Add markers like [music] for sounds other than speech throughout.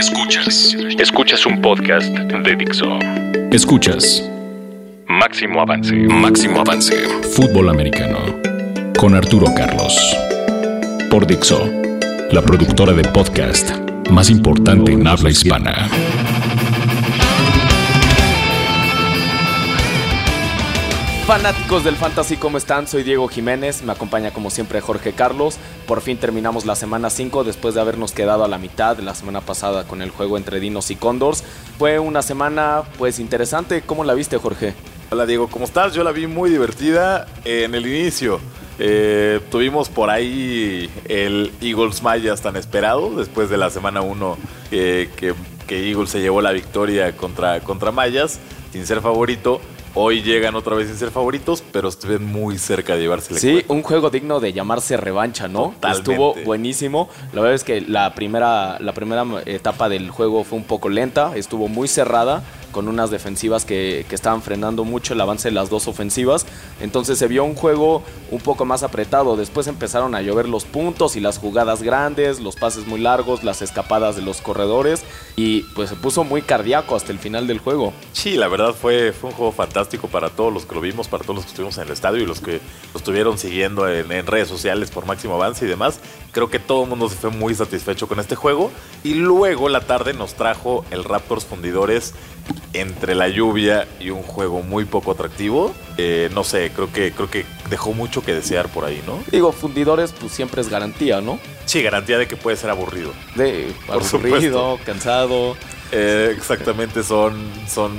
Escuchas. Escuchas un podcast de Dixo. Escuchas. Máximo avance. Máximo avance. Fútbol americano. Con Arturo Carlos. Por Dixo. La productora de podcast más importante en habla hispana. Fanáticos del Fantasy, ¿cómo están? Soy Diego Jiménez, me acompaña como siempre Jorge Carlos. Por fin terminamos la semana 5 después de habernos quedado a la mitad la semana pasada con el juego entre Dinos y Condors. Fue una semana pues interesante, ¿cómo la viste Jorge? Hola Diego, ¿cómo estás? Yo la vi muy divertida en el inicio. Eh, tuvimos por ahí el Eagles Mayas tan esperado después de la semana 1 que, que Eagles se llevó la victoria contra, contra Mayas sin ser favorito. Hoy llegan otra vez sin ser favoritos, pero estuvieron muy cerca de llevarse el Sí, un juego digno de llamarse revancha, ¿no? Estuvo buenísimo. La verdad es que la primera, la primera etapa del juego fue un poco lenta, estuvo muy cerrada con unas defensivas que, estaban frenando mucho el avance de las dos ofensivas. Entonces se vio un juego un poco más apretado. Después empezaron a llover los puntos y las jugadas grandes, los pases muy largos, las escapadas de los corredores. Y pues se puso muy cardíaco hasta el final del juego. Sí, la verdad fue, fue un juego fantástico para todos los que lo vimos, para todos los que estuvimos en el estadio y los que lo estuvieron siguiendo en, en redes sociales por máximo avance y demás. Creo que todo el mundo se fue muy satisfecho con este juego. Y luego la tarde nos trajo el Raptors Fundidores entre la lluvia y un juego muy poco atractivo. Eh, no sé, creo que, creo que dejó mucho que desear por ahí, ¿no? Digo, Fundidores pues siempre es garantía, ¿no? Sí, garantía de que puede ser aburrido. De aburrido, cansado. Eh, exactamente, son, son,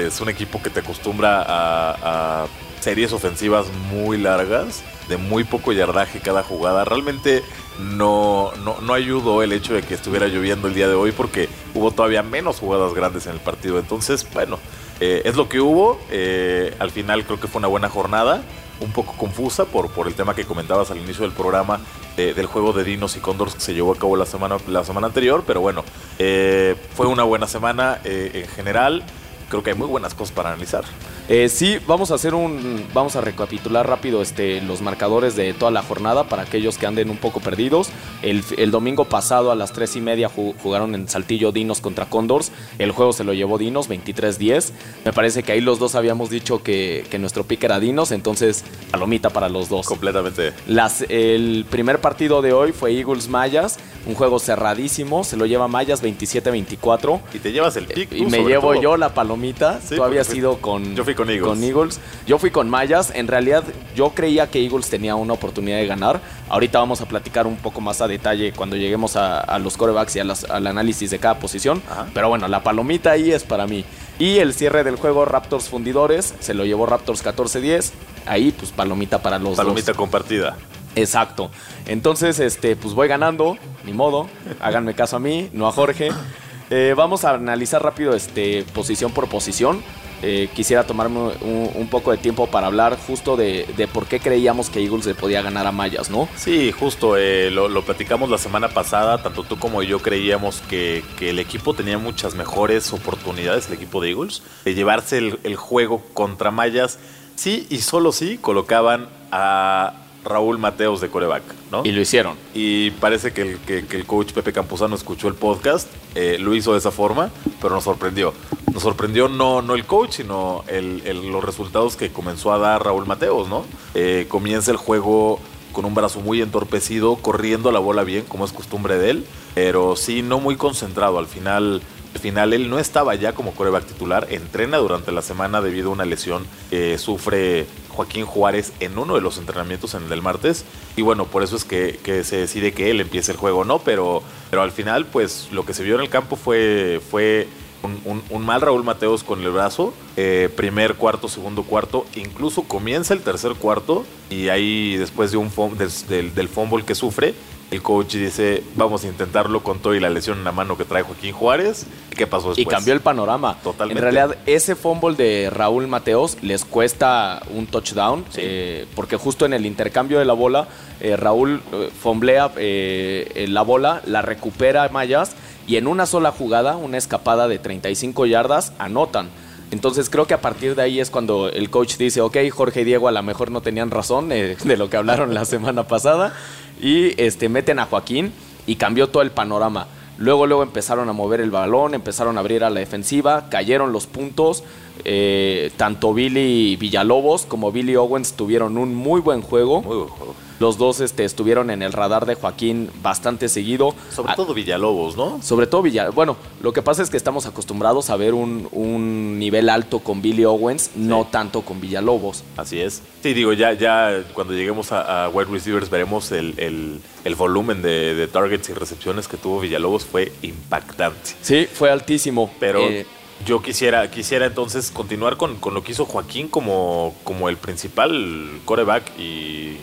es un equipo que te acostumbra a series ofensivas muy largas de muy poco yardaje cada jugada. Realmente no, no, ayudó el hecho de que estuviera lloviendo el día de hoy porque hubo todavía menos jugadas grandes en el partido. Entonces, bueno, eh, es lo que hubo. Eh, al final creo que fue una buena jornada. Un poco confusa por, por el tema que comentabas al inicio del programa del juego de Dinos y Condors que se llevó a cabo la semana, la semana anterior. Pero bueno, eh, fue una buena semana en general. Creo que hay muy buenas cosas para analizar. Eh, sí, vamos a hacer un. Vamos a recapitular rápido este, los marcadores de toda la jornada para aquellos que anden un poco perdidos. El, domingo pasado a las 3 y media jugaron en Saltillo Dinos contra Condors. El juego se lo llevó Dinos, 23-10. Me parece que ahí los dos habíamos dicho que, nuestro pick era Dinos, entonces palomita para los dos. Completamente. Las, el primer partido de hoy fue Eagles Mayas, un juego cerradísimo. Se lo lleva Mayas 27-24. Y te llevas el pick. y me llevo yo la palomita. Sí, Tú habías sido con. Yo fui con Eagles. Con Eagles. Yo fui con Mayas. En realidad, yo creía que Eagles tenía una oportunidad de ganar. Ahorita vamos a platicar un poco más a detalle cuando lleguemos a, los corebacks y al análisis de cada posición. Pero bueno, la palomita ahí es para mí. Y el cierre del juego Raptors Fundidores se lo llevó Raptors 14-10. Ahí, pues palomita para los palomita compartida. Exacto. Entonces, este, pues voy ganando, ni modo. Háganme caso a mí, no a Jorge. [coughs] Eh, vamos a analizar rápido este, posición por posición. Eh, quisiera tomarme un, poco de tiempo para hablar justo de, por qué creíamos que Eagles le podía ganar a Mayas, ¿no? Sí, justo, eh, lo, platicamos la semana pasada, tanto tú como yo creíamos que, el equipo tenía muchas mejores oportunidades, el equipo de Eagles, de llevarse el, el juego contra Mayas. Sí y solo sí colocaban a Raúl Mateos de coreback, ¿no? Y lo hicieron. Y parece que el, que, el coach Pepe Campuzano escuchó el podcast, eh, lo hizo de esa forma, pero nos sorprendió. Nos sorprendió no, no el coach, sino los resultados que comenzó a dar Raúl Mateos, ¿no? Eh, comienza el juego con un brazo muy entorpecido, corriendo la bola bien, como es costumbre de él, pero sí no muy concentrado. Al final al final él no estaba ya como coreback titular, entrena durante la semana debido a una lesión que sufre Joaquín Juárez en uno de los entrenamientos en el del martes. Y bueno, por eso es que, se decide que él empiece el juego, ¿no? Pero, pero al final, pues lo que se vio en el campo fue, fue un, mal Raúl Mateos con el brazo. Eh, primer cuarto, segundo cuarto. Incluso comienza el tercer cuarto. Y ahí, después de un del, del fumble que sufre, el coach dice, vamos a intentarlo con todo y la lesión en la mano que trae Joaquín Juárez. ¿Qué pasó después? Y cambió el panorama. Totalmente. En realidad, ese fumble de Raúl Mateos les cuesta un touchdown, eh, porque justo en el intercambio de la bola, eh, Raúl eh, fomblea la bola, la recupera Mayas, y en una sola jugada, una escapada de 35 yardas, anotan. Entonces creo que a partir de ahí es cuando el coach dice, ok, Jorge y Diego a lo mejor no tenían razón de lo que hablaron la semana pasada y este, meten a Joaquín y cambió todo el panorama. Luego, luego empezaron a mover el balón, empezaron a abrir a la defensiva, cayeron los puntos. Eh, tanto Billy Villalobos como Billy Owens tuvieron un muy buen juego. Muy buen juego. Los dos este, estuvieron en el radar de Joaquín bastante seguido. Sobre todo Villalobos, ¿no? Sobre todo Villalobos. Bueno, lo que pasa es que estamos acostumbrados a ver un, nivel alto con Billy Owens, no tanto con Villalobos. Así es. Sí, digo, ya, ya cuando lleguemos a, wide receivers veremos el, volumen de, targets y recepciones que tuvo Villalobos fue impactante. Sí, fue altísimo. Pero... Eh, yo quisiera, quisiera entonces continuar con, lo que hizo Joaquín como, como el principal coreback y,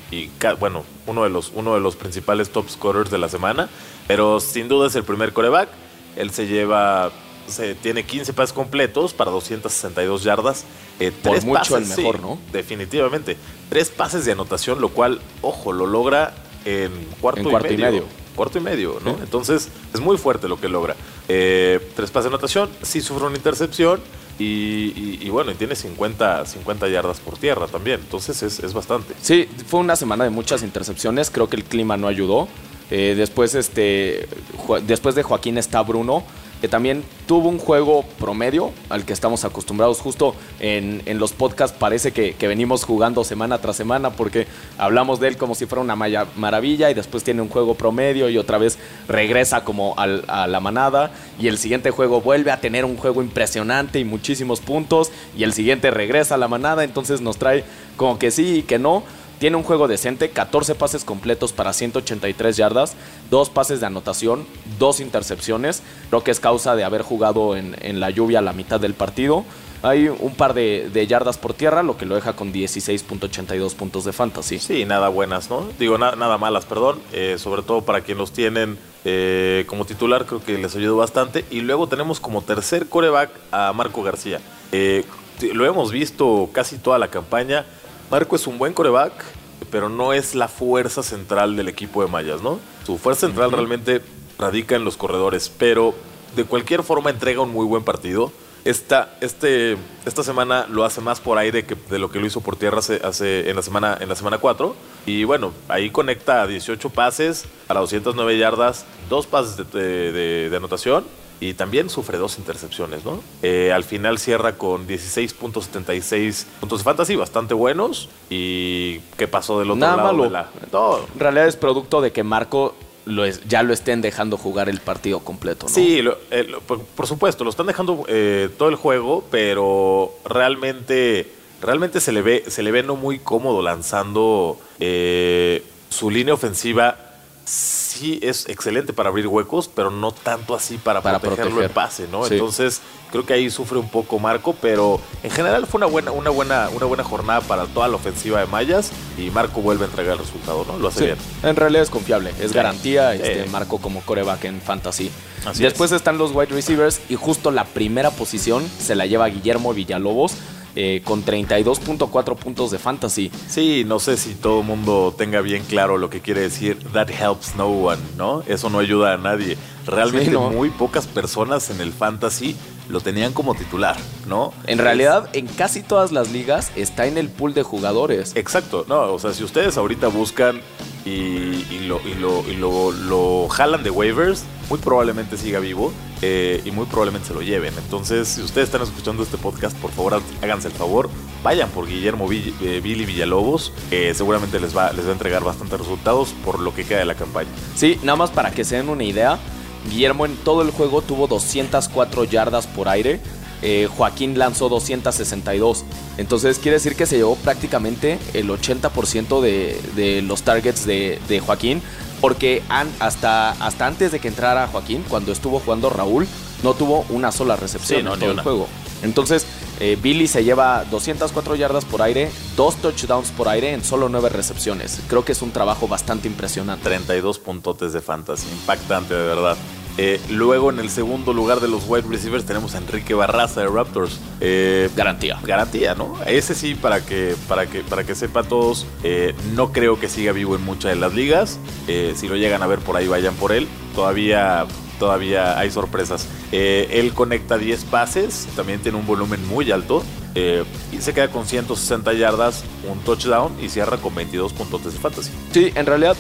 bueno, uno de, los, uno de los principales top scorers de la semana, pero sin duda es el primer coreback. Él se lleva, se, tiene 15 pases completos para 262 yardas. Eh, Por mucho el mejor, ¿no? Definitivamente. Tres pases de anotación, lo cual, ojo, lo logra en cuarto, y medio cuarto y medio, ¿no? Entonces es muy fuerte lo que logra. Eh, tres pases de anotación, sí sufre una intercepción y, bueno, y tiene 50, 50 yardas por tierra también, entonces es, bastante. Sí, fue una semana de muchas intercepciones, creo que el clima no ayudó. Eh, después, este, después de Joaquín está Bruno que también tuvo un juego promedio al que estamos acostumbrados. Justo en, los podcasts parece que, venimos jugando semana tras semana porque hablamos de él como si fuera una maravilla y después tiene un juego promedio y otra vez regresa como a la manada y el siguiente juego vuelve a tener un juego impresionante y muchísimos puntos y el siguiente regresa a la manada, entonces nos trae como que sí y que no. Tiene un juego decente, 14 pases completos para 183 yardas, dos pases de anotación, dos intercepciones, lo que es causa de haber jugado en, la lluvia la mitad del partido. Hay un par de, yardas por tierra, lo que lo deja con 16.82 puntos de fantasy. Sí, nada buenas, ¿no? Digo, nada malas, perdón. Eh, sobre todo para quien los tienen eh, como titular, creo que les ayudó bastante. Y luego tenemos como tercer coreback a Marco García. Eh, lo hemos visto casi toda la campaña Marco es un buen coreback, pero no es la fuerza central del equipo de Mayas, ¿no? Su fuerza central realmente radica en los corredores, pero de cualquier forma entrega un muy buen partido. Esta, este, esta semana lo hace más por aire que de lo que lo hizo por tierra hace, en, la semana, en la semana 4. Y bueno, ahí conecta 18 pases para 209 yardas, dos pases de anotación y también sufre dos intercepciones, ¿no? Eh, al final cierra con 16.76 puntos de fantasy, bastante buenos. ¿Y qué pasó del otro Nada lado? Malo. la... En realidad es producto de que Marco lo ya lo estén dejando jugar el partido completo, ¿no? Sí, eh, por, supuesto, lo están dejando eh, todo el juego, pero realmente, realmente se le ve, se le ve no muy cómodo lanzando su línea ofensiva sí es excelente para abrir huecos, pero no tanto así para, protegerlo en pase, ¿no? Entonces, creo que ahí sufre un poco Marco, pero en general fue una buena, una buena, una buena jornada para toda la ofensiva de Mayas y Marco vuelve a entregar el resultado, ¿no? Lo hace bien. En realidad es confiable, es garantía este, Marco como coreback en fantasy. Después están los wide receivers y justo la primera posición se la lleva Guillermo Villalobos eh, con 32.4 puntos de fantasy. Sí, no sé si todo el mundo tenga bien claro lo que quiere decir that helps no one, ¿no? Eso no ayuda a nadie. Realmente muy pocas personas en el fantasy lo tenían como titular, ¿no? En realidad, en casi todas las ligas está en el pool de jugadores. Exacto, no, o sea, si ustedes ahorita buscan y, lo, y, lo, jalan de waivers, muy probablemente siga vivo eh, y muy probablemente se lo lleven. Entonces, si ustedes están escuchando este podcast, por favor háganse el favor, vayan por Guillermo eh, Billy Villalobos, seguramente les va, les va a entregar bastantes resultados por lo que queda de la campaña. Sí, nada más para que se den una idea, Guillermo en todo el juego tuvo 204 yardas por aire, eh, Joaquín lanzó 262. Entonces quiere decir que se llevó prácticamente el 80% de, los targets de, Joaquín. Porque hasta, hasta antes de que entrara Joaquín, cuando estuvo jugando Raúl, no tuvo una sola recepción en todo el juego. Entonces, eh, Billy se lleva 204 yardas por aire, dos touchdowns por aire en solo 9 recepciones. Creo que es un trabajo bastante impresionante. 32 puntotes de fantasy, impactante de verdad. Eh, luego en el segundo lugar de los wide receivers tenemos a Enrique Barraza de Raptors. Eh, garantía. Garantía, ¿no? Ese sí, para que, para que, para que sepa todos, eh, no creo que siga vivo en muchas de las ligas. si lo llegan a ver por ahí, vayan por él. Todavía, todavía hay sorpresas. él conecta 10 pases, también tiene un volumen muy alto. y se queda con 160 yardas, un touchdown y cierra con 22 puntos de fantasy. Sí, en realidad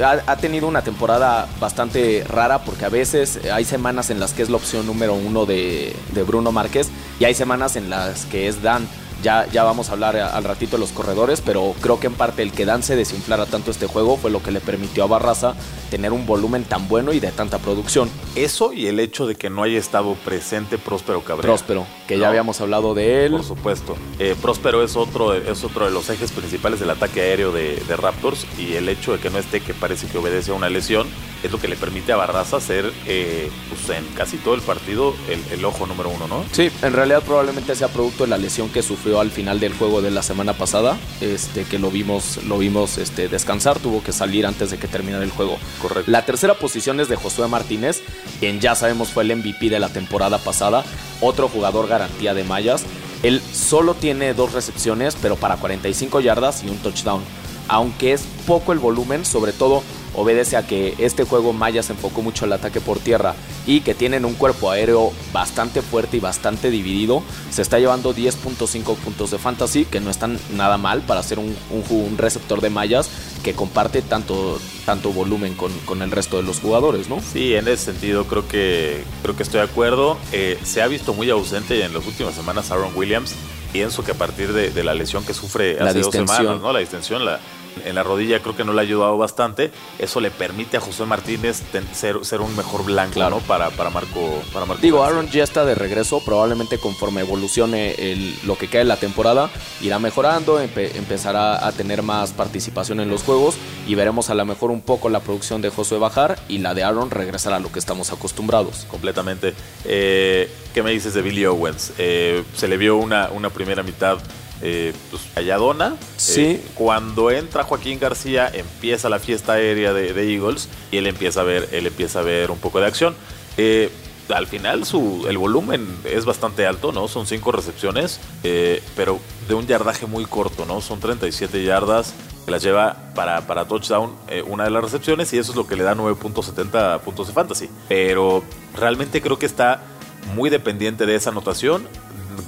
ha, tenido una temporada bastante rara porque a veces hay semanas en las que es la opción número uno de, de Bruno Márquez y hay semanas en las que es Dan. Ya, ya vamos a hablar al ratito de los corredores, pero creo que en parte el que Dan se desinflara tanto este juego fue lo que le permitió a Barraza tener un volumen tan bueno y de tanta producción. Eso y el hecho de que no haya estado presente Próspero Cabrera. Próspero, que ya habíamos hablado de él. Por supuesto. Eh, Próspero es otro, es otro de los ejes principales del ataque aéreo de, Raptors y el hecho de que no esté, que parece que obedece a una lesión, es lo que le permite a Barraza ser eh, pues, en casi todo el partido el, ojo número uno, ¿no? Sí, en realidad probablemente sea producto de la lesión que sufrió al final del juego de la semana pasada, este, que lo vimos, lo vimos este, descansar, tuvo que salir antes de que terminara el juego. Correcto. La tercera posición es de Josué Martínez, quien ya sabemos fue el MVP de la temporada pasada, otro jugador garantía de mallas. Él solo tiene dos recepciones, pero para 45 yardas y un touchdown. Aunque es poco el volumen, sobre todo obedece a que este juego Maya se enfocó mucho al ataque por tierra y que tienen un cuerpo aéreo bastante fuerte y bastante dividido. Se está llevando 10.5 puntos de fantasy, que no están nada mal para ser un, receptor de mallas que comparte tanto, tanto volumen con, el resto de los jugadores, ¿no? Sí, en ese sentido creo que, creo que estoy de acuerdo. Eh, se ha visto muy ausente en las últimas semanas Aaron Williams. Pienso que a partir de, la lesión que sufre hace dos semanas, ¿no? La distensión, la, en la rodilla creo que no le ha ayudado bastante. Eso le permite a José Martínez ser, ser un mejor blanco ¿no? para, para, Marco, para Digo, Aaron ya está de regreso. Probablemente conforme evolucione lo que queda en la temporada, irá mejorando, empezará a tener más participación en los juegos y veremos a lo mejor un poco la producción de Josué bajar y la de Aaron regresar a lo que estamos acostumbrados. Completamente. Eh, ¿Qué me dices de Billy Owens? Eh, se le vio una, una primera mitad eh, pues, halladona. Sí. Eh, cuando entra Joaquín García, empieza la fiesta aérea de, Eagles y él empieza a ver, él empieza a ver un poco de acción. Eh, al final su, el volumen es bastante alto, ¿no? Son cinco recepciones, eh, pero de un yardaje muy corto, ¿no? Son 37 yardas que las lleva para, para touchdown una de las recepciones y eso es lo que le da 9.70 puntos de fantasy. Pero realmente creo que está muy dependiente de esa anotación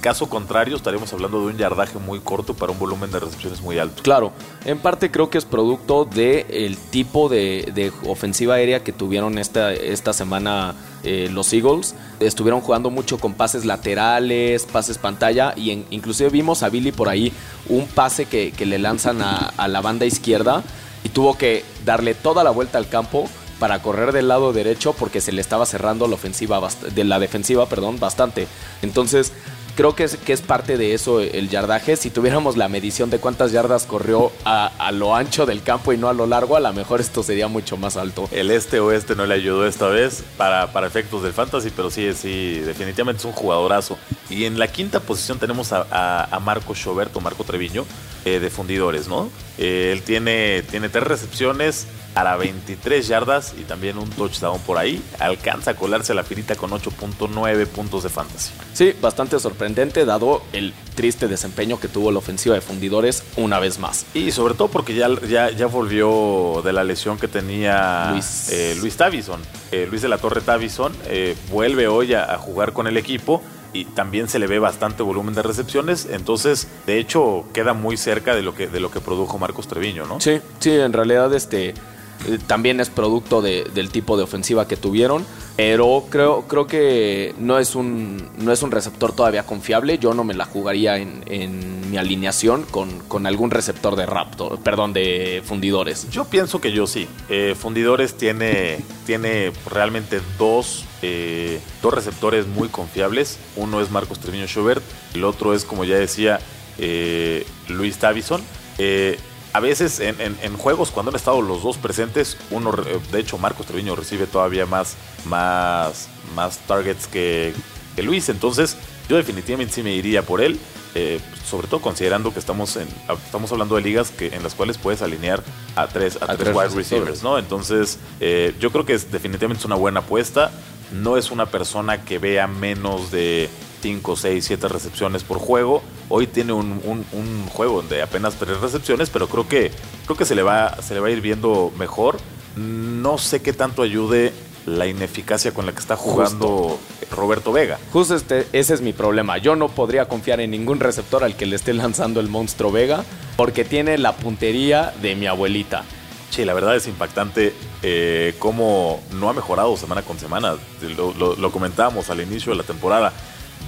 caso contrario, estaremos hablando de un yardaje muy corto para un volumen de recepciones muy alto. Claro, en parte creo que es producto del el tipo de, ofensiva aérea que tuvieron esta, esta semana eh, los Eagles. Estuvieron jugando mucho con pases laterales, pases pantalla, y inclusive vimos a Billy por ahí un pase que, le lanzan a, a la banda izquierda y tuvo que darle toda la vuelta al campo para correr del lado derecho porque se le estaba cerrando la ofensiva de la defensiva, perdón, bastante. Entonces, creo que es, que es parte de eso el yardaje. Si tuviéramos la medición de cuántas yardas corrió a, lo ancho del campo y no a lo largo, a lo mejor esto sería mucho más alto. El este-oeste no le ayudó esta vez para, para efectos del fantasy, pero sí, sí, definitivamente es un jugadorazo. Y en la quinta posición tenemos a, Marco Schoberto, Marco Treviño, eh, de fundidores, ¿no? Eh, él tiene, tiene tres recepciones a 23 yardas y también un touchdown por ahí. Alcanza a colarse a la finita con 8.9 puntos de fantasy. Sí, bastante sorprendente dado el triste desempeño que tuvo la ofensiva de fundidores una vez más. Y sobre todo porque ya, ya, ya volvió de la lesión que tenía Luis, eh, Luis Tavison. Eh, Luis de la Torre Tavison eh, vuelve hoy a, jugar con el equipo y también se le ve bastante volumen de recepciones, entonces de hecho queda muy cerca de lo que de lo que produjo Marcos Treviño, ¿no? Sí, sí, en realidad este también es producto del tipo de ofensiva que tuvieron. Pero creo, creo que no es, un, no es un receptor todavía confiable. Yo no me la jugaría en, mi alineación con, algún receptor de Raptor, perdón, de fundidores. Yo pienso que yo sí. Eh, fundidores tiene, tiene realmente dos, eh, dos receptores muy confiables. Uno es Marcos Treviño Schubert, el otro es, como ya decía, Luis Tavison a veces en, juegos cuando han estado los dos presentes, uno, de hecho Marcos Treviño recibe todavía más, más, más targets que, Luis, entonces yo definitivamente sí me iría por él, eh, sobre todo considerando que estamos, en, estamos hablando de ligas que, en las cuales puedes alinear a tres, a, tres, wide receivers, ¿no? Entonces eh, yo creo que es, definitivamente es una buena apuesta, no es una persona que vea menos de 5, 6, 7 recepciones por juego. Hoy tiene un, juego de apenas 3 recepciones, pero creo que, creo que se, le va, se le va a ir viendo mejor. No sé qué tanto ayude la ineficacia con la que está jugando Roberto Vega. Justo este, ese es mi problema. Yo no podría confiar en ningún receptor al que le esté lanzando el monstruo Vega porque tiene la puntería de mi abuelita. Sí, la verdad es impactante eh, cómo no ha mejorado semana con semana. Lo, lo, comentábamos al inicio de la temporada.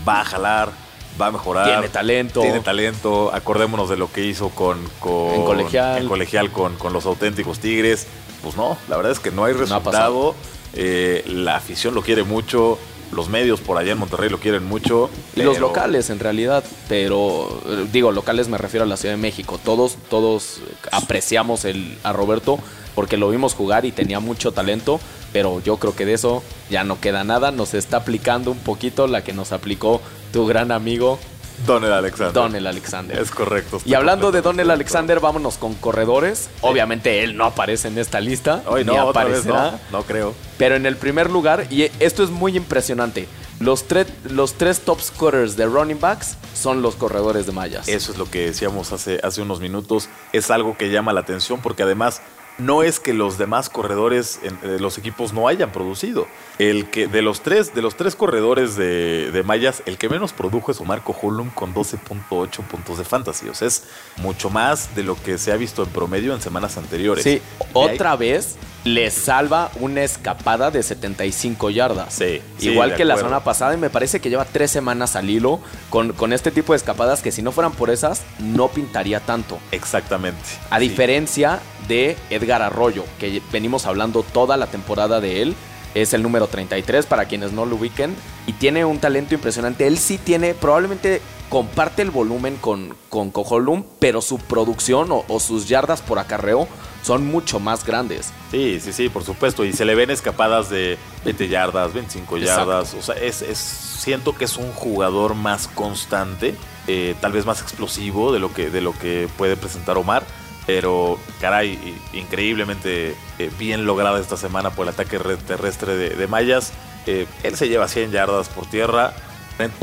Va a jalar, va a mejorar. Tiene talento. Tiene talento. Acordémonos de lo que hizo con, con colegial, en colegial con, con, los auténticos Tigres. Pues no, la verdad es que no hay resultado. Eh, la afición lo quiere mucho los medios por allá en Monterrey lo quieren mucho. Y los locales en realidad, pero eh, digo, locales me refiero a la Ciudad de México. Todos, todos apreciamos el, a Roberto porque lo vimos jugar y tenía mucho talento, pero yo creo que de eso ya no queda nada. Nos está aplicando un poquito la que nos aplicó tu gran amigo Donel Alexander. Donel Alexander. Es correcto. Y hablando de Donel Alexander, vámonos con corredores. Obviamente él no aparece en esta lista. Hoy no, aparecerá. no, no creo. Pero en el primer lugar, y esto es muy impresionante, los, los tres top scorers de running backs son los corredores de mallas. Eso es lo que decíamos hace, hace unos minutos. Es algo que llama la atención porque además no es que los demás corredores de los equipos no hayan producido. El que de los tres, de los tres corredores de, de Mayas, el que menos produjo es Marco Hullum con 12.8 puntos de fantasy. O sea, es mucho más de lo que se ha visto en promedio en semanas anteriores. Sí, otra vez le salva una escapada de 75 yardas. Sí, Igual que la semana pasada, y me parece que lleva tres semanas al hilo con, con este tipo de escapadas que si no fueran por esas, no pintaría tanto. Exactamente. A diferencia de Edgar Arroyo, que venimos hablando toda la temporada de él. Es el número 33 para quienes no lo ubiquen. Y tiene un talento impresionante. Él sí tiene, probablemente comparte el volumen con, con Cojolum, pero su producción o, sus yardas por acarreo son mucho más grandes. Sí, sí, sí, por supuesto. Y se le ven escapadas de 20 yardas, 25 yardas. O sea, es, es, siento que es un jugador más constante, eh, tal vez más explosivo de lo que, de lo que puede presentar Omar pero, caray, increíblemente eh, bien lograda esta semana por el ataque terrestre de, Mayas. Eh, él se lleva 100 yardas por tierra,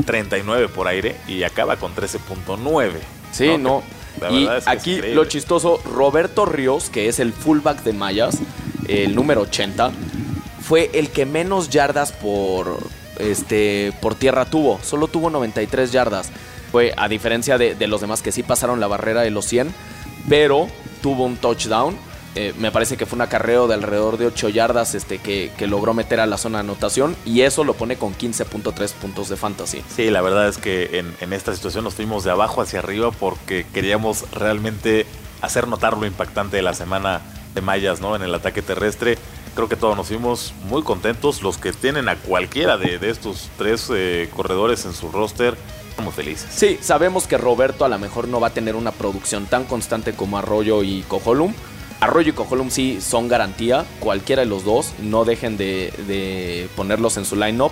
39 por aire y acaba con 13.9. Sí, no. y aquí lo chistoso, Roberto Ríos, que es el fullback de Mayas, el número 80, fue el que menos yardas por, este, por tierra tuvo. Solo tuvo 93 yardas. Fue a diferencia de, de los demás que sí pasaron la barrera de los 100 pero tuvo un touchdown. Eh, me parece que fue un acarreo de alrededor de 8 yardas este, que, logró meter a la zona de anotación y eso lo pone con 15.3 puntos de fantasy. Sí, la verdad es que en, esta situación nos fuimos de abajo hacia arriba porque queríamos realmente hacer notar lo impactante de la semana de Mayas ¿no? en el ataque terrestre. Creo que todos nos fuimos muy contentos. Los que tienen a cualquiera de, estos tres eh, corredores en su roster Estamos felices. Sí, sabemos que Roberto a lo mejor no va a tener una producción tan constante como Arroyo y Cojolum. Arroyo y Cojolum sí son garantía, cualquiera de los dos, no dejen de, ponerlos en su line-up.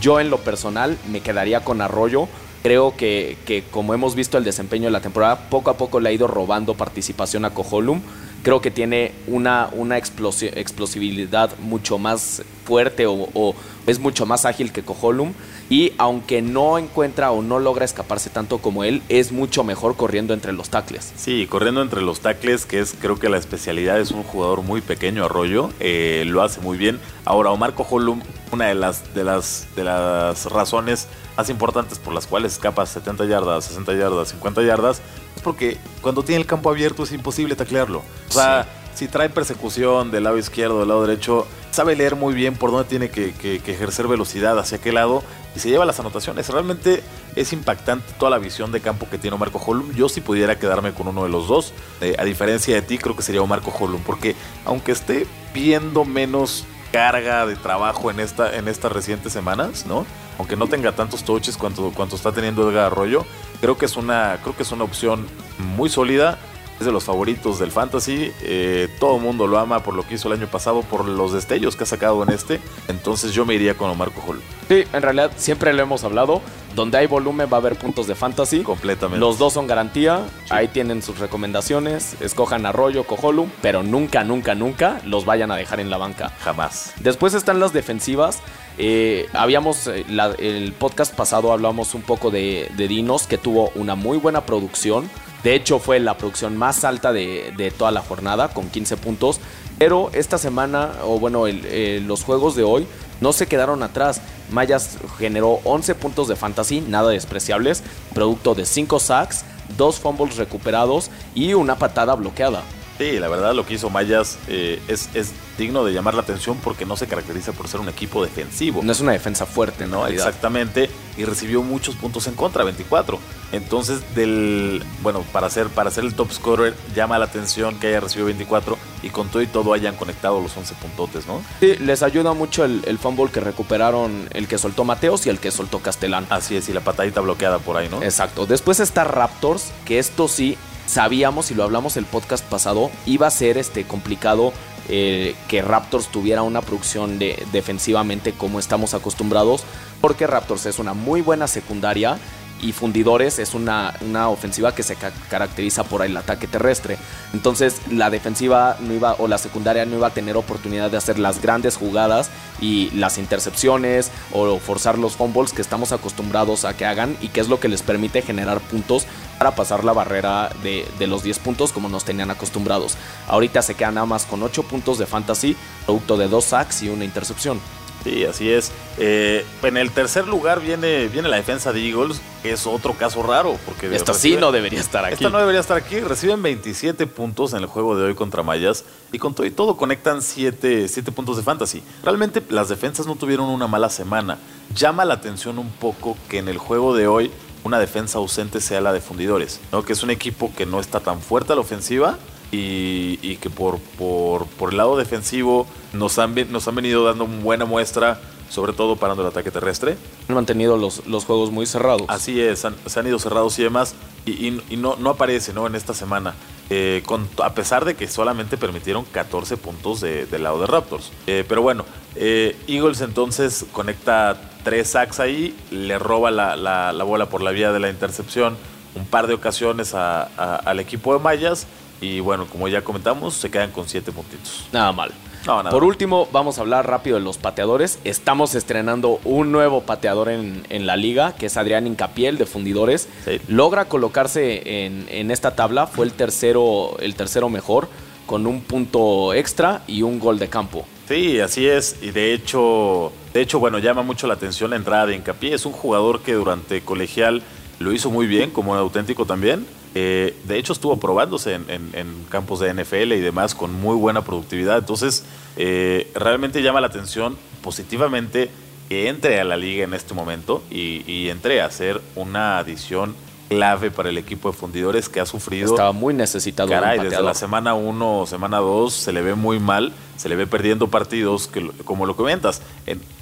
Yo en lo personal me quedaría con Arroyo. Creo que, que, como hemos visto el desempeño de la temporada, poco a poco le ha ido robando participación a Cojolum. Creo que tiene una, una explosibilidad mucho más fuerte o es mucho más ágil que Cojolum y aunque no encuentra o no logra escaparse tanto como él, es mucho mejor corriendo entre los tacles. Sí, corriendo entre los tacles, que es creo que la especialidad es un jugador muy pequeño, Arroyo, eh, lo hace muy bien. Ahora, Omar Cojolum, una de las, de las, de las razones más importantes por las cuales escapa 70 yardas, 60 yardas, 50 yardas, es porque cuando tiene el campo abierto es imposible taclearlo. O sea, si trae persecución del lado izquierdo, del lado derecho, sabe leer muy bien por dónde tiene que, ejercer velocidad, hacia qué lado, y se lleva las anotaciones. Realmente es impactante toda la visión de campo que tiene Marco Holm. Yo si pudiera quedarme con uno de los dos, eh, a diferencia de ti, creo que sería Marco Holm, porque aunque esté viendo menos carga de trabajo en, esta, en estas recientes semanas, ¿no? Aunque no tenga tantos touches cuanto, cuanto está teniendo Edgar Arroyo, creo que es una, creo que es una opción muy sólida es de los favoritos del fantasy. Eh, todo el mundo lo ama por lo que hizo el año pasado, por los destellos que ha sacado en este. Entonces yo me iría con Omar Cojol. Sí, en realidad siempre lo hemos hablado. Donde hay volumen va a haber puntos de fantasy. Completamente. Los dos son garantía. Ahí tienen sus recomendaciones. Escojan Arroyo, Cojolu. Pero nunca, nunca, nunca los vayan a dejar en la banca. Jamás. Después están las defensivas. Eh, habíamos, eh, el podcast pasado hablamos un poco de, de Dinos, que tuvo una muy buena producción. De hecho, fue la producción más alta de, toda la jornada, con 15 puntos. Pero esta semana, o bueno, eh, los juegos de hoy no se quedaron atrás. Mayas generó 11 puntos de fantasy, nada despreciables, producto de 5 sacks, 2 fumbles recuperados y una patada bloqueada. Sí, la verdad lo que hizo Mayas eh, es, es, digno de llamar la atención porque no se caracteriza por ser un equipo defensivo. No es una defensa fuerte, ¿no? Exactamente, y recibió muchos puntos en contra, 24. Entonces, del bueno, para ser, para ser el top scorer, llama la atención que haya recibido 24 y con todo y todo hayan conectado los 11 puntotes, ¿no? Sí, les ayuda mucho el, el fumble que recuperaron el que soltó Mateos y el que soltó Castellán. Así es, y la patadita bloqueada por ahí, ¿no? Exacto. Después está Raptors, que esto sí sabíamos y lo hablamos el podcast pasado, iba a ser este complicado eh, que Raptors tuviera una producción de, defensivamente como estamos acostumbrados, porque Raptors es una muy buena secundaria y Fundidores es una, una ofensiva que se caracteriza por el ataque terrestre. Entonces la defensiva no iba o la secundaria no iba a tener oportunidad de hacer las grandes jugadas y las intercepciones o forzar los fumbles que estamos acostumbrados a que hagan y que es lo que les permite generar puntos para pasar la barrera de, de los 10 puntos como nos tenían acostumbrados. Ahorita se quedan nada más con 8 puntos de fantasy, producto de dos sacks y una intercepción. Sí, así es. Eh, en el tercer lugar viene, viene la defensa de Eagles, que es otro caso raro. porque Esta sí no debería estar aquí. Esta no debería estar aquí. Reciben 27 puntos en el juego de hoy contra Mayas y con todo y todo conectan 7, 7 puntos de fantasy. Realmente las defensas no tuvieron una mala semana. Llama la atención un poco que en el juego de hoy una defensa ausente sea la de Fundidores, ¿no? que es un equipo que no está tan fuerte a la ofensiva y, que por, por, por, el lado defensivo nos han, nos han venido dando buena muestra, sobre todo parando el ataque terrestre. Han mantenido los, los juegos muy cerrados. Así es, se han ido cerrados y demás, y, no, no aparece ¿no? en esta semana. Eh, con, a pesar de que solamente permitieron 14 puntos de, del lado de Raptors. Eh, pero bueno, eh, Eagles entonces conecta tres sacks ahí, le roba la, la, la, bola por la vía de la intercepción un par de ocasiones a, a, al equipo de Mayas y bueno, como ya comentamos, se quedan con 7 puntitos. Nada mal. No, nada. Por último, vamos a hablar rápido de los pateadores. Estamos estrenando un nuevo pateador en, en la liga, que es Adrián Incapiel de Fundidores. Sí. Logra colocarse en, en, esta tabla, fue el tercero, el tercero mejor, con un punto extra y un gol de campo. Sí, así es. Y de hecho, de hecho, bueno, llama mucho la atención la entrada de Incapié. Es un jugador que durante colegial lo hizo muy bien, como auténtico también. Eh, de hecho, estuvo probándose en, en, en, campos de NFL y demás con muy buena productividad. Entonces, eh, realmente llama la atención positivamente que entre a la liga en este momento y, y entre a ser una adición clave para el equipo de fundidores que ha sufrido. Estaba muy necesitado. Caray, desde la semana 1 o semana 2 se le ve muy mal, se le ve perdiendo partidos, que como lo comentas,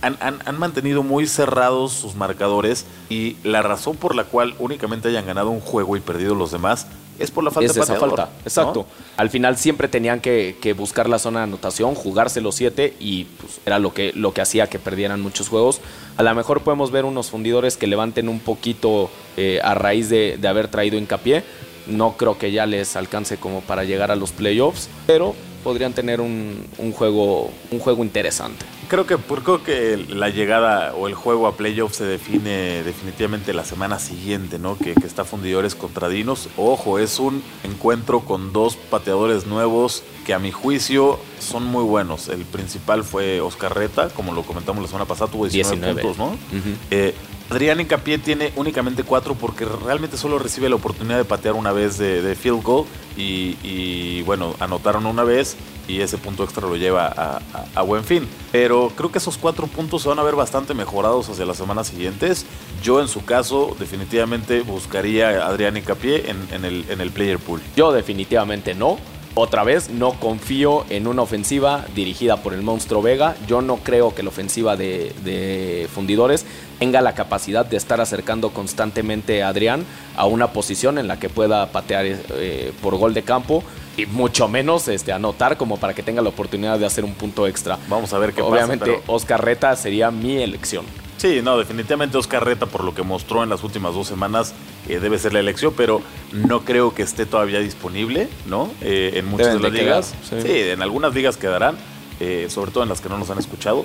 han, han, han, mantenido muy cerrados sus marcadores y la razón por la cual únicamente hayan ganado un juego y perdido los demás es por la falta es de esa falta, exacto. ¿no? Al final siempre tenían que, que, buscar la zona de anotación, jugarse los siete y pues, era lo que, lo que hacía que perdieran muchos juegos. A lo mejor podemos ver unos fundidores que levanten un poquito eh, a raíz de, de haber traído hincapié. No creo que ya les alcance como para llegar a los playoffs, pero podrían tener un, un, juego, un juego interesante. Creo que, creo que la llegada o el juego a playoffs se define definitivamente la semana siguiente, ¿no? Que, que, está Fundidores contra Dinos. Ojo, es un encuentro con dos pateadores nuevos que a mi juicio son muy buenos. El principal fue Oscar Reta, como lo comentamos la semana pasada, tuvo 19, 19. puntos, ¿no? Uh -huh. eh, Adrián Encapié tiene únicamente cuatro porque realmente solo recibe la oportunidad de patear una vez de, de field goal y, y, bueno, anotaron una vez y ese punto extra lo lleva a, buen fin. Pero creo que esos cuatro puntos se van a ver bastante mejorados hacia las semanas siguientes. Yo en su caso definitivamente buscaría a Adrián Encapié en, en, el, en el player pool. Yo definitivamente no. Otra vez, no confío en una ofensiva dirigida por el monstruo Vega. Yo no creo que la ofensiva de, de, Fundidores tenga la capacidad de estar acercando constantemente a Adrián a una posición en la que pueda patear eh, por gol de campo y mucho menos este, anotar como para que tenga la oportunidad de hacer un punto extra. Vamos a ver qué Obviamente, pasa. Pero... Oscar Reta sería mi elección. Sí, no, definitivamente Oscar Reta, por lo que mostró en las últimas dos semanas, eh, debe ser la elección, pero no creo que esté todavía disponible, ¿no? Eh, en muchas Deben de las de ligas. Quedar, sí. sí. en algunas ligas quedarán, eh, sobre todo en las que no nos han escuchado.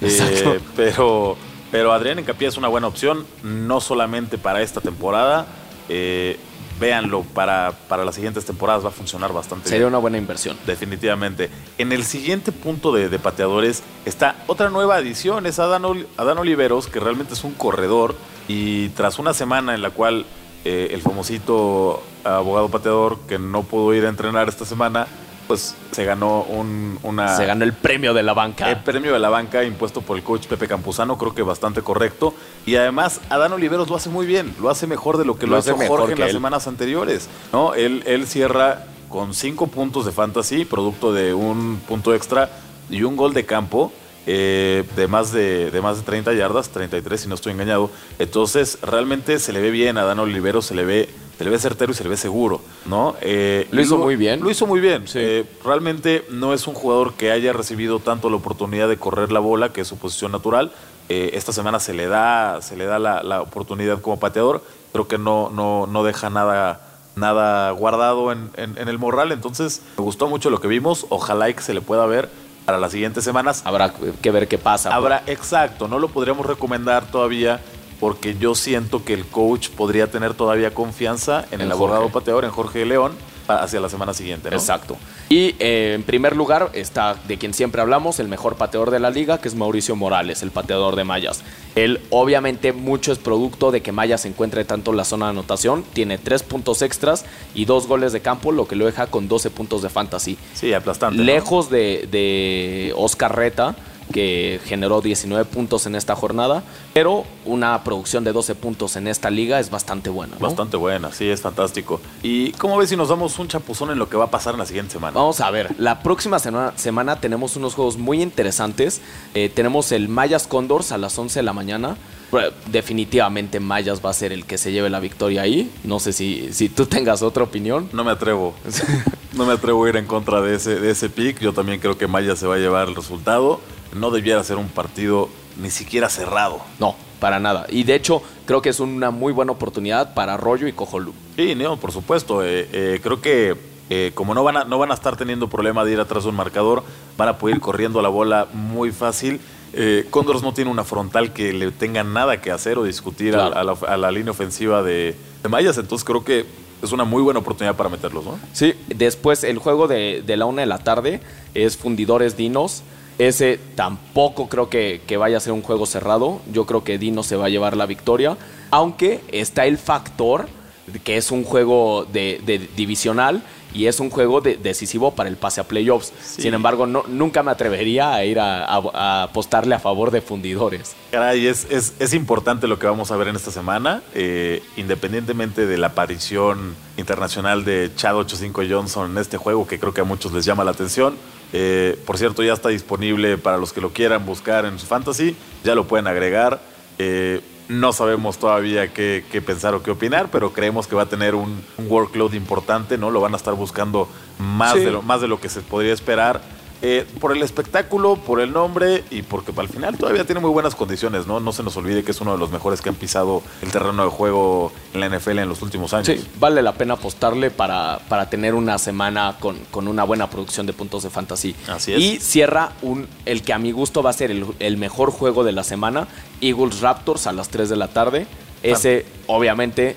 [laughs] Pero, pero Adrián Encapié es una buena opción, no solamente para esta temporada. Eh, véanlo, para, para las siguientes temporadas va a funcionar bastante Sería bien. una buena inversión. Definitivamente. En el siguiente punto de, de pateadores está otra nueva adición, es Adán, Adán, Oliveros, que realmente es un corredor y tras una semana en la cual eh, el famosito abogado pateador que no pudo ir a entrenar esta semana, pues se ganó un, una... Se ganó el premio de la banca. El premio de la banca impuesto por el coach Pepe Campuzano, creo que bastante correcto. Y además, Adán Oliveros lo hace muy bien, lo hace mejor de lo que lo, hace Jorge en las semanas anteriores. ¿no? Él, él cierra con cinco puntos de fantasy, producto de un punto extra y un gol de campo. Eh, de, más de, de más de 30 yardas, 33 si no estoy engañado. Entonces, realmente se le ve bien a Dan Oliveros, se le ve se le ve certero y se le ve seguro, ¿no? Eh, lo hizo muy bien. Lo hizo muy bien. Eh, realmente no es un jugador que haya recibido tanto la oportunidad de correr la bola, que es su posición natural. Eh, esta semana se le da, se le da la, oportunidad como pateador. Creo que no, no, no deja nada, nada guardado en, en, el morral. Entonces, me gustó mucho lo que vimos. Ojalá que se le pueda ver para las siguientes semanas. Habrá que ver qué pasa. Habrá, exacto, no lo podríamos recomendar todavía porque yo siento que el coach podría tener todavía confianza en, el abogado pateador, en Jorge León, hacia la semana siguiente. ¿no? Exacto. Y eh, en primer lugar está de quien siempre hablamos, el mejor pateador de la liga, que es Mauricio Morales, el pateador de Mayas. Él, obviamente, mucho es producto de que Mayas se encuentre tanto en la zona de anotación. Tiene tres puntos extras y dos goles de campo, lo que lo deja con 12 puntos de fantasy. Sí, aplastante. Lejos de, de Oscar Reta que generó 19 puntos en esta jornada, pero una producción de 12 puntos en esta liga es bastante buena. Bastante buena, sí, es fantástico. ¿Y cómo ves si nos damos un chapuzón en lo que va a pasar en la siguiente semana? Vamos a ver, la próxima semana, tenemos unos juegos muy interesantes. Eh, tenemos el Mayas Condors a las 11 de la mañana. Definitivamente Mayas va a ser el que se lleve la victoria ahí. No sé si, si tú tengas otra opinión. No me atrevo. [laughs] no me atrevo a ir en contra de ese, de ese pick. Yo también creo que Mayas se va a llevar el resultado no debiera ser un partido ni siquiera cerrado. No, para nada. Y de hecho, creo que es una muy buena oportunidad para Arroyo y Cojolú. Sí, no, por supuesto. Eh, eh, creo que eh, como no van, a, no van a estar teniendo problema de ir atrás de un marcador, van a poder ir corriendo la bola muy fácil. Condors no tiene una frontal que le tenga nada que hacer o discutir a, la, línea ofensiva de, Mayas, entonces creo que es una muy buena oportunidad para meterlos, ¿no? Sí, después el juego de, de la una de la tarde es Fundidores Dinos. Ese tampoco creo que, vaya a ser un juego cerrado. Yo creo que Dino se va a llevar la victoria. Aunque está el factor que es un juego de, divisional y es un juego decisivo para el pase a playoffs. Sin embargo, no, nunca me atrevería a ir a, apostarle a favor de fundidores. Caray, es, es, importante lo que vamos a ver en esta semana, eh, independientemente de la aparición internacional de Chad 85 Johnson en este juego, que creo que a muchos les llama la atención. Eh, por cierto, ya está disponible para los que lo quieran buscar en su fantasy. Ya lo pueden agregar. Eh, no sabemos todavía qué, pensar o qué opinar, pero creemos que va a tener un, workload importante, ¿no? Lo van a estar buscando más, de lo, más de lo que se podría esperar. Eh, por el espectáculo, por el nombre y porque al final todavía tiene muy buenas condiciones, ¿no? No se nos olvide que es uno de los mejores que han pisado el terreno de juego en la NFL en los últimos años. Sí, vale la pena apostarle para, para tener una semana con, con una buena producción de puntos de fantasy. Así es. Y cierra un, el que a mi gusto va a ser el, el mejor juego de la semana, Eagles Raptors a las 3 de la tarde. Ese, obviamente,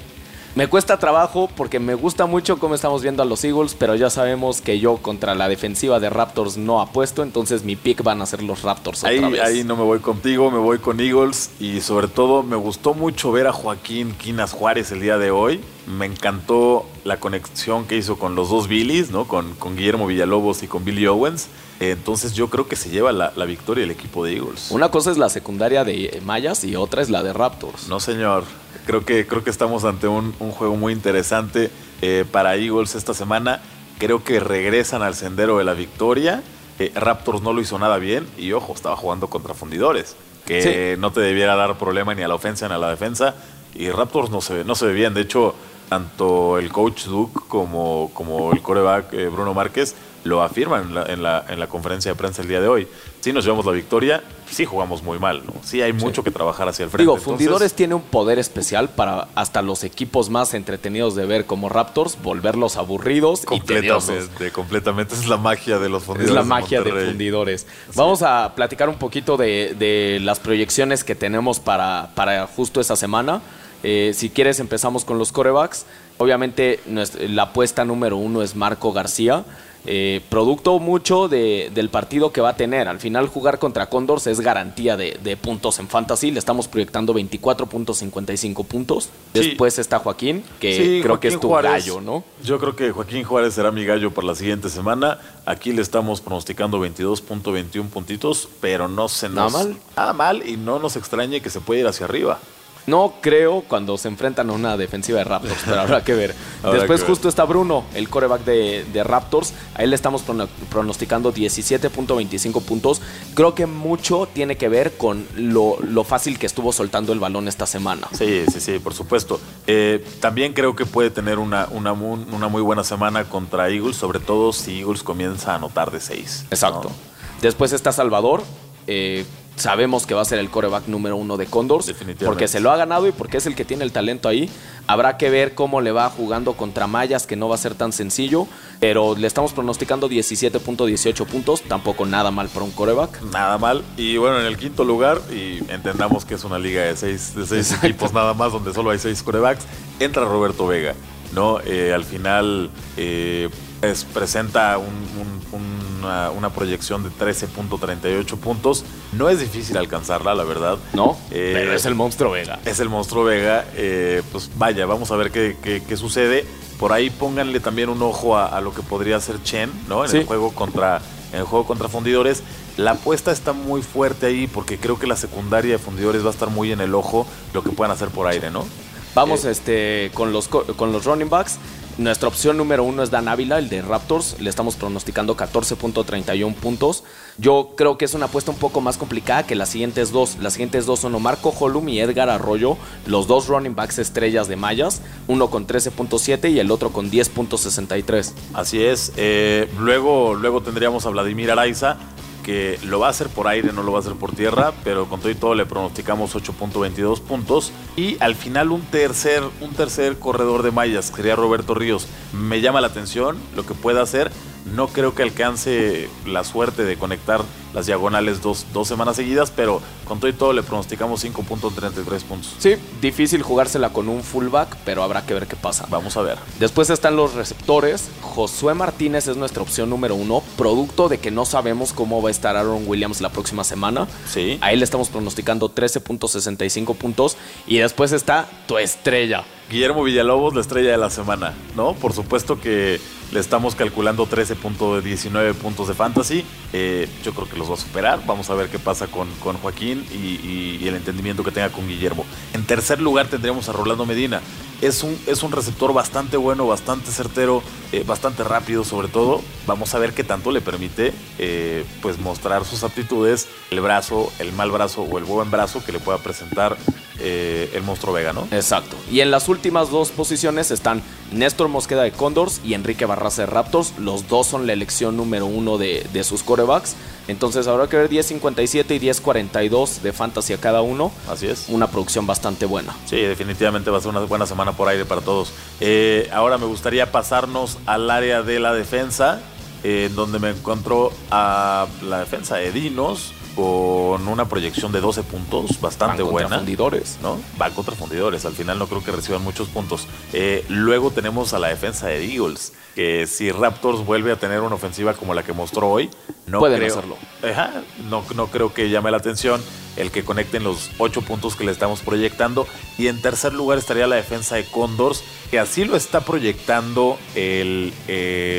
me cuesta trabajo porque me gusta mucho cómo estamos viendo a los Eagles, pero ya sabemos que yo contra la defensiva de Raptors no apuesto, entonces mi pick van a ser los Raptors. Ahí, otra vez. ahí no me voy contigo, me voy con Eagles y sobre todo me gustó mucho ver a Joaquín Quinas Juárez el día de hoy. Me encantó la conexión que hizo con los dos Billys, ¿no? con, con Guillermo Villalobos y con Billy Owens. Entonces yo creo que se lleva la, la, victoria el equipo de Eagles. Una cosa es la secundaria de Mayas y otra es la de Raptors. No, señor. Creo que, creo que estamos ante un, juego muy interesante eh, para Eagles esta semana. Creo que regresan al sendero de la victoria. Eh, Raptors no lo hizo nada bien y ojo, estaba jugando contra fundidores, que no te debiera dar problema ni a la ofensa ni a la defensa. Y Raptors no se, no se ve bien. De hecho, tanto el coach Duke como, como el coreback eh, Bruno Márquez lo afirman en la, en, la, conferencia de prensa el día de hoy. Si nos llevamos la victoria, sí jugamos muy mal, ¿no? Sí hay mucho que trabajar hacia el frente. Digo, Fundidores tiene un poder especial para hasta los equipos más entretenidos de ver como Raptors, volverlos aburridos completamente, y Completamente, es la magia de los fundidores. Es la magia de, Fundidores. Vamos a platicar un poquito de, de, las proyecciones que tenemos para, para justo esa semana. Eh, si quieres, empezamos con los corebacks. Obviamente, la apuesta número uno es Marco García. Eh, producto mucho del partido que va a tener. Al final jugar contra Condors es garantía de, puntos en fantasy. Le estamos proyectando 24.55 puntos. Después está Joaquín, que creo que es tu gallo, ¿no? Yo creo que Joaquín Juárez será mi gallo para la siguiente semana. Aquí le estamos pronosticando 22.21 puntitos, pero no se nos... Nada mal. Nada mal y no nos extrañe que se pueda ir hacia arriba. No creo cuando se enfrentan a una defensiva de Raptors, pero habrá que ver. [laughs] Después justo está Bruno, el coreback de, Raptors. A él le estamos pronosticando 17.25 puntos. Creo que mucho tiene que ver con lo, fácil que estuvo soltando el balón esta semana. Sí, sí, sí, por supuesto. Eh, también creo que puede tener una, una, muy buena semana contra Eagles, sobre todo si Eagles comienza a anotar de 6. Exacto. Después está Salvador. Eh, sabemos que va a ser el coreback número uno de Condors. Porque se lo ha ganado y porque es el que tiene el talento ahí. Habrá que ver cómo le va jugando contra Mayas, que no va a ser tan sencillo. Pero le estamos pronosticando 17.18 puntos. Tampoco nada mal para un coreback. Nada mal. Y bueno, en el quinto lugar, y entendamos que es una liga de seis, de seis equipos nada más, donde solo hay seis corebacks, entra Roberto Vega. ¿no? Eh, al final eh, presenta una, proyección de 13.38 puntos. No es difícil alcanzarla, la verdad. No, eh, pero es el monstruo Vega. Es el monstruo Vega. pues vaya, vamos a ver qué, sucede. Por ahí pónganle también un ojo a, lo que podría hacer Chen, ¿no? En el juego contra en el juego contra fundidores. La apuesta está muy fuerte ahí porque creo que la secundaria de fundidores va a estar muy en el ojo lo que puedan hacer por aire, ¿no? Vamos eh. este, con, los, con los running backs. Nuestra opción número uno es Dan Ávila, el de Raptors. Le estamos pronosticando 14.31 puntos. Yo creo que es una apuesta un poco más complicada que las siguientes dos. Las siguientes dos son Marco Holum y Edgar Arroyo, los dos running backs estrellas de Mayas. Uno con 13.7 y el otro con 10.63. Así es. Eh, luego, luego tendríamos a Vladimir Araiza lo va a hacer por aire, no lo va a hacer por tierra, pero con todo y todo le pronosticamos 8.22 puntos. Y al final un tercer, un tercer corredor de mallas, que sería Roberto Ríos. Me llama la atención lo que pueda hacer. No creo que alcance la suerte de conectar las diagonales dos, dos semanas seguidas, pero con todo y todo le pronosticamos 5.33 puntos. Sí, difícil jugársela con un fullback, pero habrá que ver qué pasa. Vamos a ver. Después están los receptores. Josué Martínez es nuestra opción número uno, producto de que no sabemos cómo va a estar Aaron Williams la próxima semana. Sí. A él le estamos pronosticando 13.65 puntos. Y después está tu estrella. Guillermo Villalobos, la estrella de la semana, ¿no? Por supuesto que le estamos calculando 13.19 puntos de fantasy. Eh, yo creo que los va a superar. Vamos a ver qué pasa con, con Joaquín y, el entendimiento que tenga con Guillermo. En tercer lugar tendríamos a Rolando Medina. Es un, es un receptor bastante bueno, bastante certero, eh, bastante rápido sobre todo. Vamos a ver qué tanto le permite eh, pues mostrar sus aptitudes, el brazo, el mal brazo o el buen brazo que le pueda presentar el monstruo Vega, ¿no? Exacto. Y en las últimas dos posiciones están Néstor Mosqueda de Condors y Enrique Barraza de Raptors. Los dos son la elección número uno de, de sus corebacks. Entonces habrá que ver 10.57 y 10.42 de fantasy a cada uno. Así es. Una producción bastante buena. Sí, definitivamente va a ser una buena semana por aire para todos. Eh, ahora me gustaría pasarnos al área de la defensa, eh, donde me encuentro a la defensa de Dinos con una proyección de 12 puntos, bastante Van buena. fundidores. ¿no? Va contra fundidores, al final no creo que reciban muchos puntos. Eh, luego tenemos a la defensa de Eagles, que si Raptors vuelve a tener una ofensiva como la que mostró hoy, no Pueden creo, hacerlo. no, no creo que llame la atención el que conecten los 8 puntos que le estamos proyectando. Y en tercer lugar estaría la defensa de Condors, que así lo está proyectando el,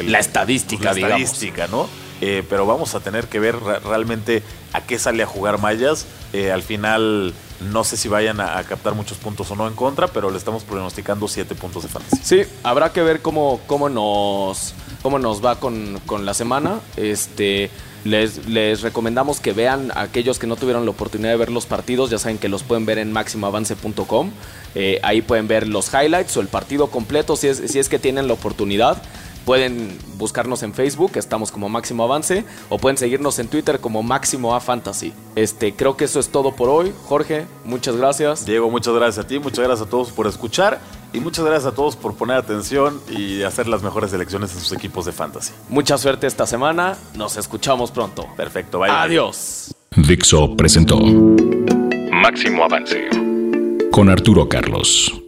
la estadística, la estadística, ¿no? Eh, pero vamos a tener que ver realmente a qué sale a jugar Mayas. Eh, al final no sé si vayan a, captar muchos puntos o no en contra, pero le estamos pronosticando 7 puntos de fantasy. Sí, habrá que ver cómo, cómo, nos, cómo nos va con, la semana. Este, les, les, recomendamos que vean a aquellos que no tuvieron la oportunidad de ver los partidos. Ya saben que los pueden ver en máximoavance.com. Eh, ahí pueden ver los highlights o el partido completo si es, si es que tienen la oportunidad. Pueden buscarnos en Facebook, estamos como Máximo Avance, o pueden seguirnos en Twitter como Máximo A Fantasy. Este, creo que eso es todo por hoy. Jorge, muchas gracias. Diego, muchas gracias a ti, muchas gracias a todos por escuchar y muchas gracias a todos por poner atención y hacer las mejores elecciones en sus equipos de fantasy. Mucha suerte esta semana, nos escuchamos pronto. Perfecto, bye. Adiós. Dixo presentó Máximo Avance con Arturo Carlos.